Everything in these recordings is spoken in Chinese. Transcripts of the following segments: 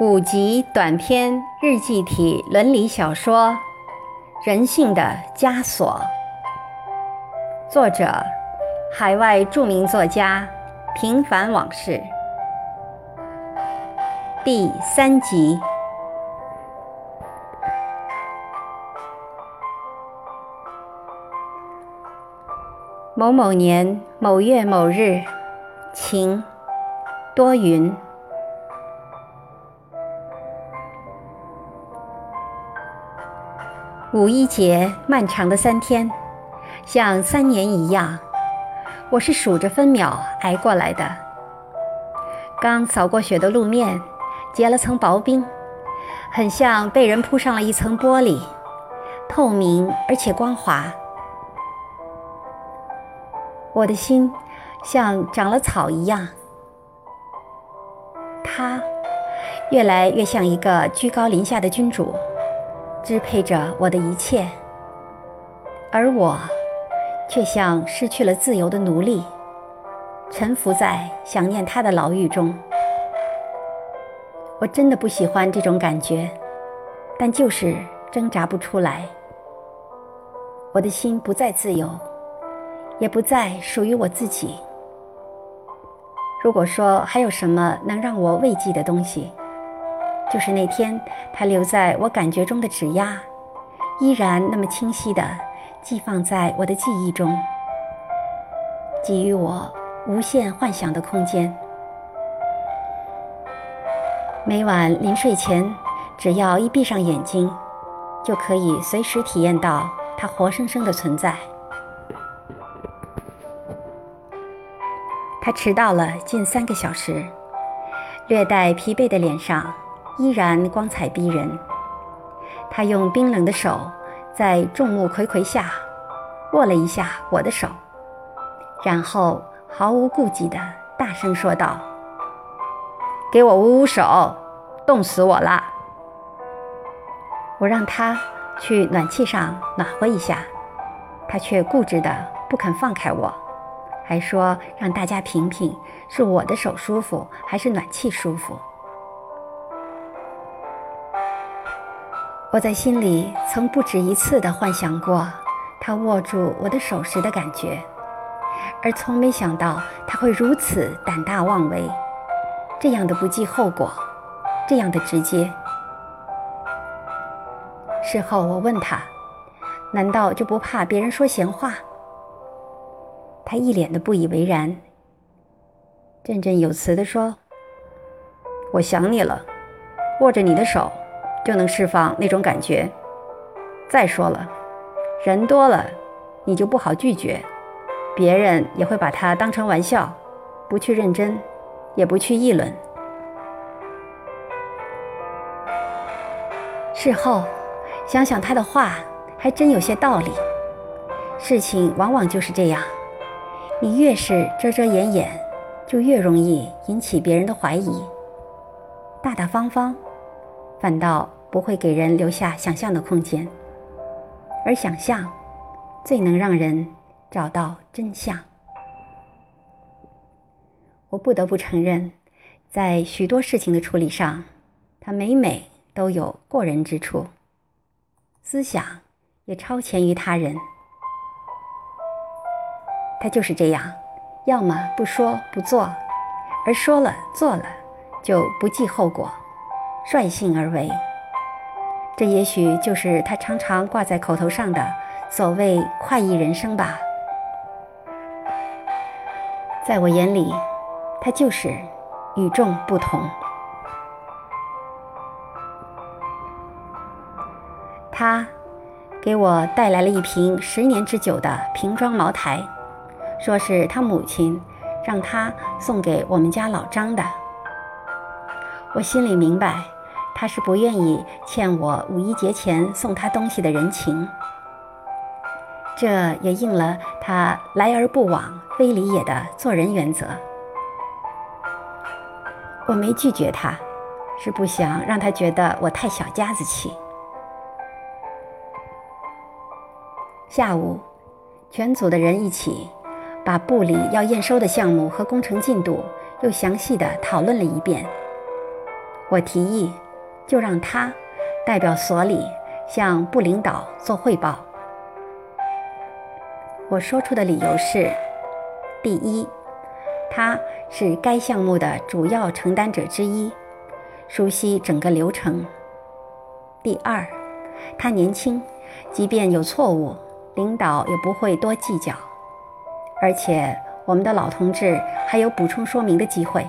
五集短篇日记体伦理小说《人性的枷锁》，作者：海外著名作家平凡往事，第三集。某某年某月某日，晴，多云。五一节漫长的三天，像三年一样，我是数着分秒挨过来的。刚扫过雪的路面结了层薄冰，很像被人铺上了一层玻璃，透明而且光滑。我的心像长了草一样，它越来越像一个居高临下的君主。支配着我的一切，而我却像失去了自由的奴隶，沉浮在想念他的牢狱中。我真的不喜欢这种感觉，但就是挣扎不出来。我的心不再自由，也不再属于我自己。如果说还有什么能让我慰藉的东西，就是那天，他留在我感觉中的指压，依然那么清晰地寄放在我的记忆中，给予我无限幻想的空间。每晚临睡前，只要一闭上眼睛，就可以随时体验到他活生生的存在。他迟到了近三个小时，略带疲惫的脸上。依然光彩逼人。他用冰冷的手在众目睽睽下握了一下我的手，然后毫无顾忌地大声说道：“给我捂捂手，冻死我了。”我让他去暖气上暖和一下，他却固执地不肯放开我，还说让大家评评是我的手舒服还是暖气舒服。我在心里曾不止一次地幻想过他握住我的手时的感觉，而从没想到他会如此胆大妄为，这样的不计后果，这样的直接。事后我问他：“难道就不怕别人说闲话？”他一脸的不以为然，振振有词地说：“我想你了，握着你的手。”就能释放那种感觉。再说了，人多了，你就不好拒绝，别人也会把它当成玩笑，不去认真，也不去议论。事后想想他的话，还真有些道理。事情往往就是这样，你越是遮遮掩掩，就越容易引起别人的怀疑。大大方方。反倒不会给人留下想象的空间，而想象最能让人找到真相。我不得不承认，在许多事情的处理上，他每每都有过人之处，思想也超前于他人。他就是这样，要么不说不做，而说了做了就不计后果。率性而为，这也许就是他常常挂在口头上的所谓快意人生吧。在我眼里，他就是与众不同。他给我带来了一瓶十年之久的瓶装茅台，说是他母亲让他送给我们家老张的。我心里明白，他是不愿意欠我五一节前送他东西的人情。这也应了他来而不往非礼也的做人原则。我没拒绝他，是不想让他觉得我太小家子气。下午，全组的人一起把部里要验收的项目和工程进度又详细的讨论了一遍。我提议，就让他代表所里向部领导做汇报。我说出的理由是：第一，他是该项目的主要承担者之一，熟悉整个流程；第二，他年轻，即便有错误，领导也不会多计较，而且我们的老同志还有补充说明的机会，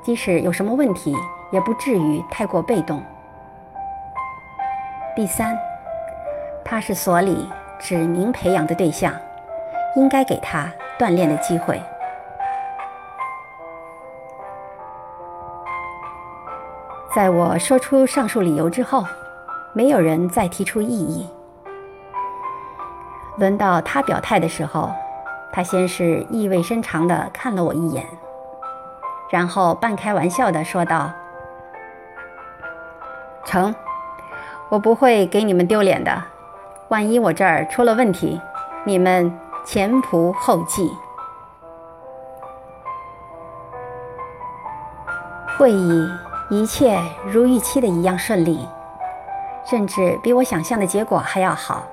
即使有什么问题，也不至于太过被动。第三，他是所里。指明培养的对象，应该给他锻炼的机会。在我说出上述理由之后，没有人再提出异议。轮到他表态的时候，他先是意味深长地看了我一眼，然后半开玩笑地说道：“成，我不会给你们丢脸的。”万一我这儿出了问题，你们前仆后继。会议一切如预期的一样顺利，甚至比我想象的结果还要好。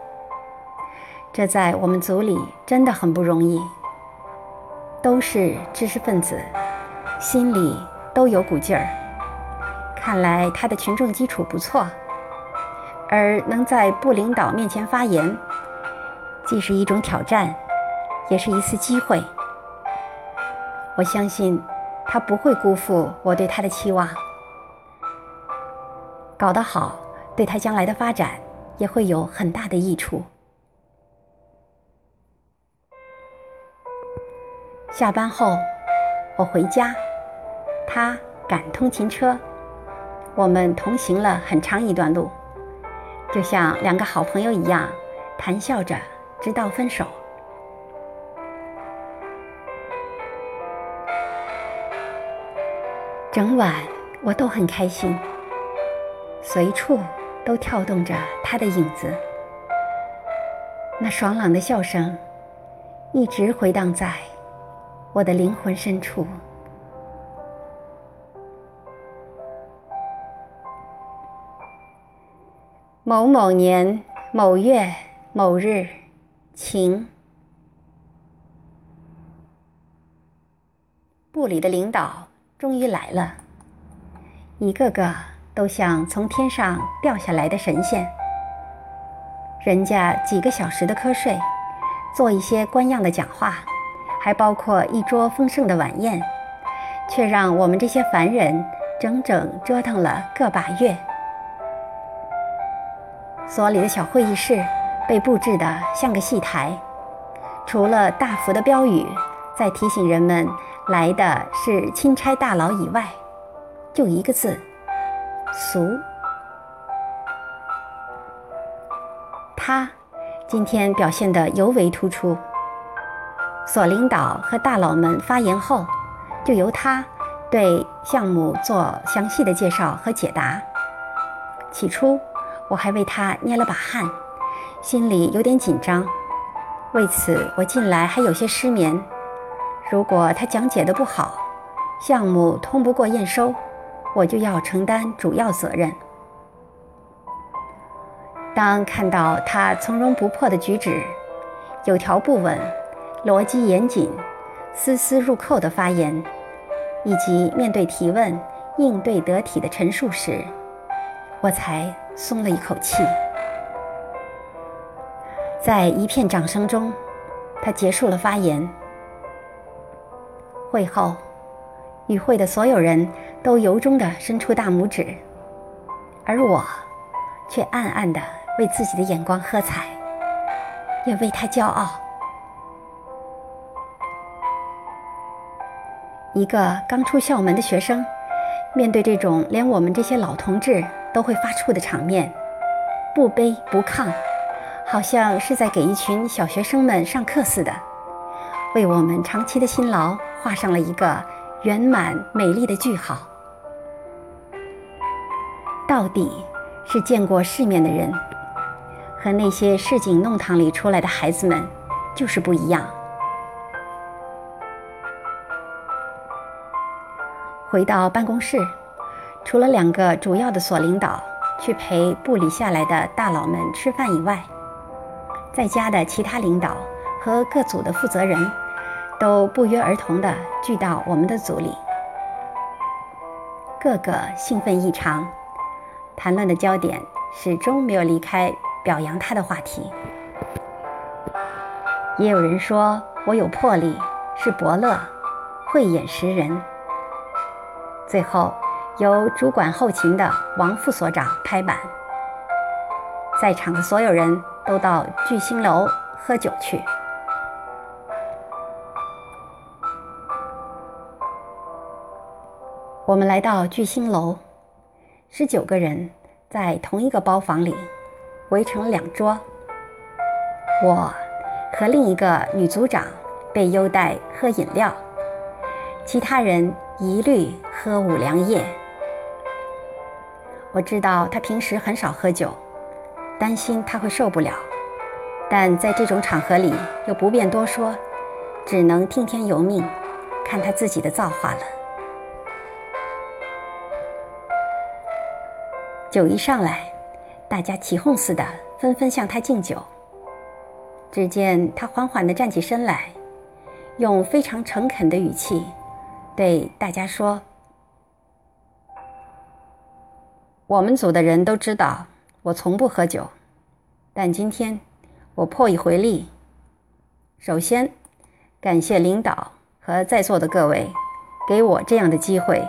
这在我们组里真的很不容易。都是知识分子，心里都有股劲儿。看来他的群众基础不错。而能在部领导面前发言，既是一种挑战，也是一次机会。我相信他不会辜负我对他的期望，搞得好，对他将来的发展也会有很大的益处。下班后，我回家，他赶通勤车，我们同行了很长一段路。就像两个好朋友一样，谈笑着直到分手。整晚我都很开心，随处都跳动着他的影子，那爽朗的笑声一直回荡在我的灵魂深处。某某年某月某日，晴。部里的领导终于来了，一个个都像从天上掉下来的神仙。人家几个小时的瞌睡，做一些官样的讲话，还包括一桌丰盛的晚宴，却让我们这些凡人整整折腾了个把月。所里的小会议室被布置得像个戏台，除了大幅的标语在提醒人们来的是钦差大佬以外，就一个字：俗。他今天表现得尤为突出。所领导和大佬们发言后，就由他对项目做详细的介绍和解答。起初。我还为他捏了把汗，心里有点紧张。为此，我近来还有些失眠。如果他讲解的不好，项目通不过验收，我就要承担主要责任。当看到他从容不迫的举止，有条不紊、逻辑严谨、丝丝入扣的发言，以及面对提问应对得体的陈述时，我才。松了一口气，在一片掌声中，他结束了发言。会后，与会的所有人都由衷地伸出大拇指，而我却暗暗地为自己的眼光喝彩，也为他骄傲。一个刚出校门的学生，面对这种连我们这些老同志。都会发怵的场面，不卑不亢，好像是在给一群小学生们上课似的，为我们长期的辛劳画上了一个圆满美丽的句号。到底是见过世面的人，和那些市井弄堂里出来的孩子们就是不一样。回到办公室。除了两个主要的所领导去陪部里下来的大佬们吃饭以外，在家的其他领导和各组的负责人都不约而同地聚到我们的组里，个个兴奋异常，谈论的焦点始终没有离开表扬他的话题。也有人说我有魄力，是伯乐，慧眼识人。最后，由主管后勤的王副所长拍板，在场的所有人都到聚星楼喝酒去。我们来到聚星楼，十九个人在同一个包房里，围成了两桌。我和另一个女组长被优待喝饮料，其他人。一律喝五粮液。我知道他平时很少喝酒，担心他会受不了，但在这种场合里又不便多说，只能听天由命，看他自己的造化了。酒一上来，大家起哄似的纷纷向他敬酒。只见他缓缓地站起身来，用非常诚恳的语气。对大家说：“我们组的人都知道我从不喝酒，但今天我破一回例。首先，感谢领导和在座的各位给我这样的机会，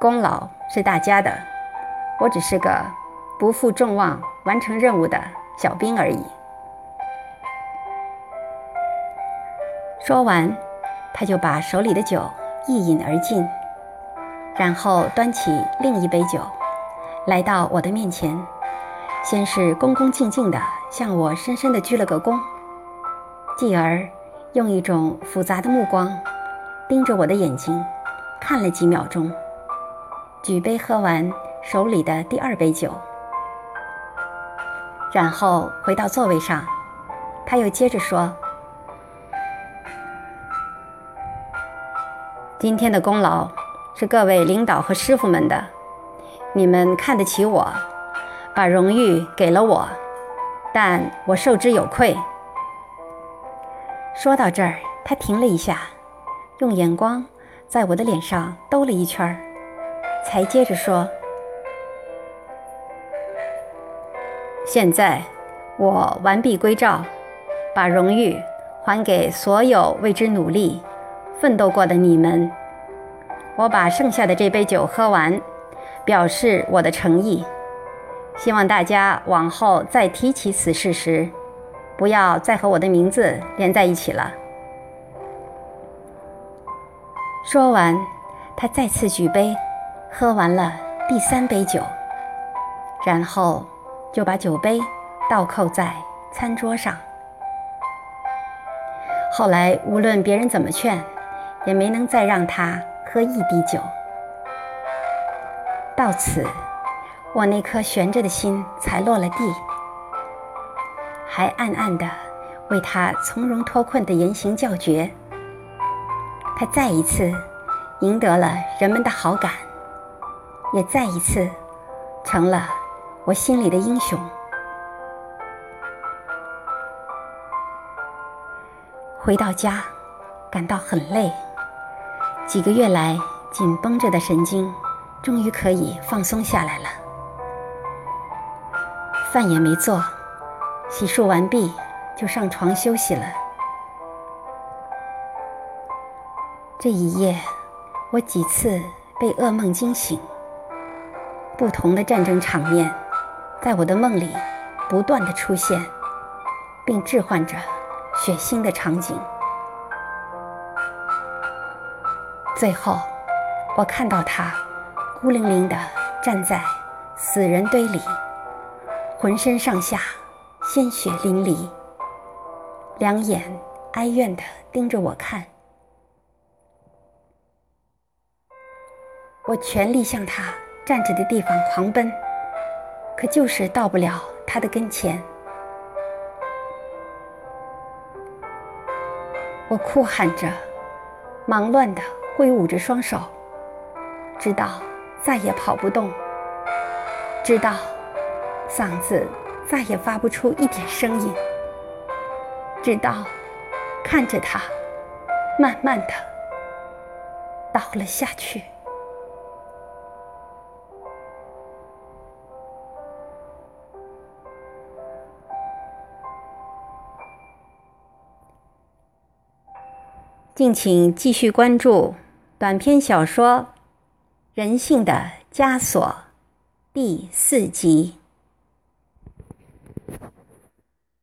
功劳是大家的，我只是个不负众望、完成任务的小兵而已。”说完。他就把手里的酒一饮而尽，然后端起另一杯酒，来到我的面前，先是恭恭敬敬地向我深深地鞠了个躬，继而用一种复杂的目光盯着我的眼睛看了几秒钟，举杯喝完手里的第二杯酒，然后回到座位上，他又接着说。今天的功劳是各位领导和师傅们的，你们看得起我，把荣誉给了我，但我受之有愧。说到这儿，他停了一下，用眼光在我的脸上兜了一圈才接着说：“现在我完璧归赵，把荣誉还给所有为之努力。”奋斗过的你们，我把剩下的这杯酒喝完，表示我的诚意。希望大家往后再提起此事时，不要再和我的名字连在一起了。说完，他再次举杯，喝完了第三杯酒，然后就把酒杯倒扣在餐桌上。后来，无论别人怎么劝。也没能再让他喝一滴酒。到此，我那颗悬着的心才落了地，还暗暗地为他从容脱困的言行叫绝。他再一次赢得了人们的好感，也再一次成了我心里的英雄。回到家，感到很累。几个月来紧绷着的神经，终于可以放松下来了。饭也没做，洗漱完毕就上床休息了。这一夜，我几次被噩梦惊醒，不同的战争场面在我的梦里不断的出现，并置换着血腥的场景。最后，我看到他孤零零地站在死人堆里，浑身上下鲜血淋漓，两眼哀怨地盯着我看。我全力向他站着的地方狂奔，可就是到不了他的跟前。我哭喊着，忙乱的。挥舞着双手，直到再也跑不动，直到嗓子再也发不出一点声音，直到看着他慢慢的倒了下去。敬请继续关注短篇小说《人性的枷锁》第四集。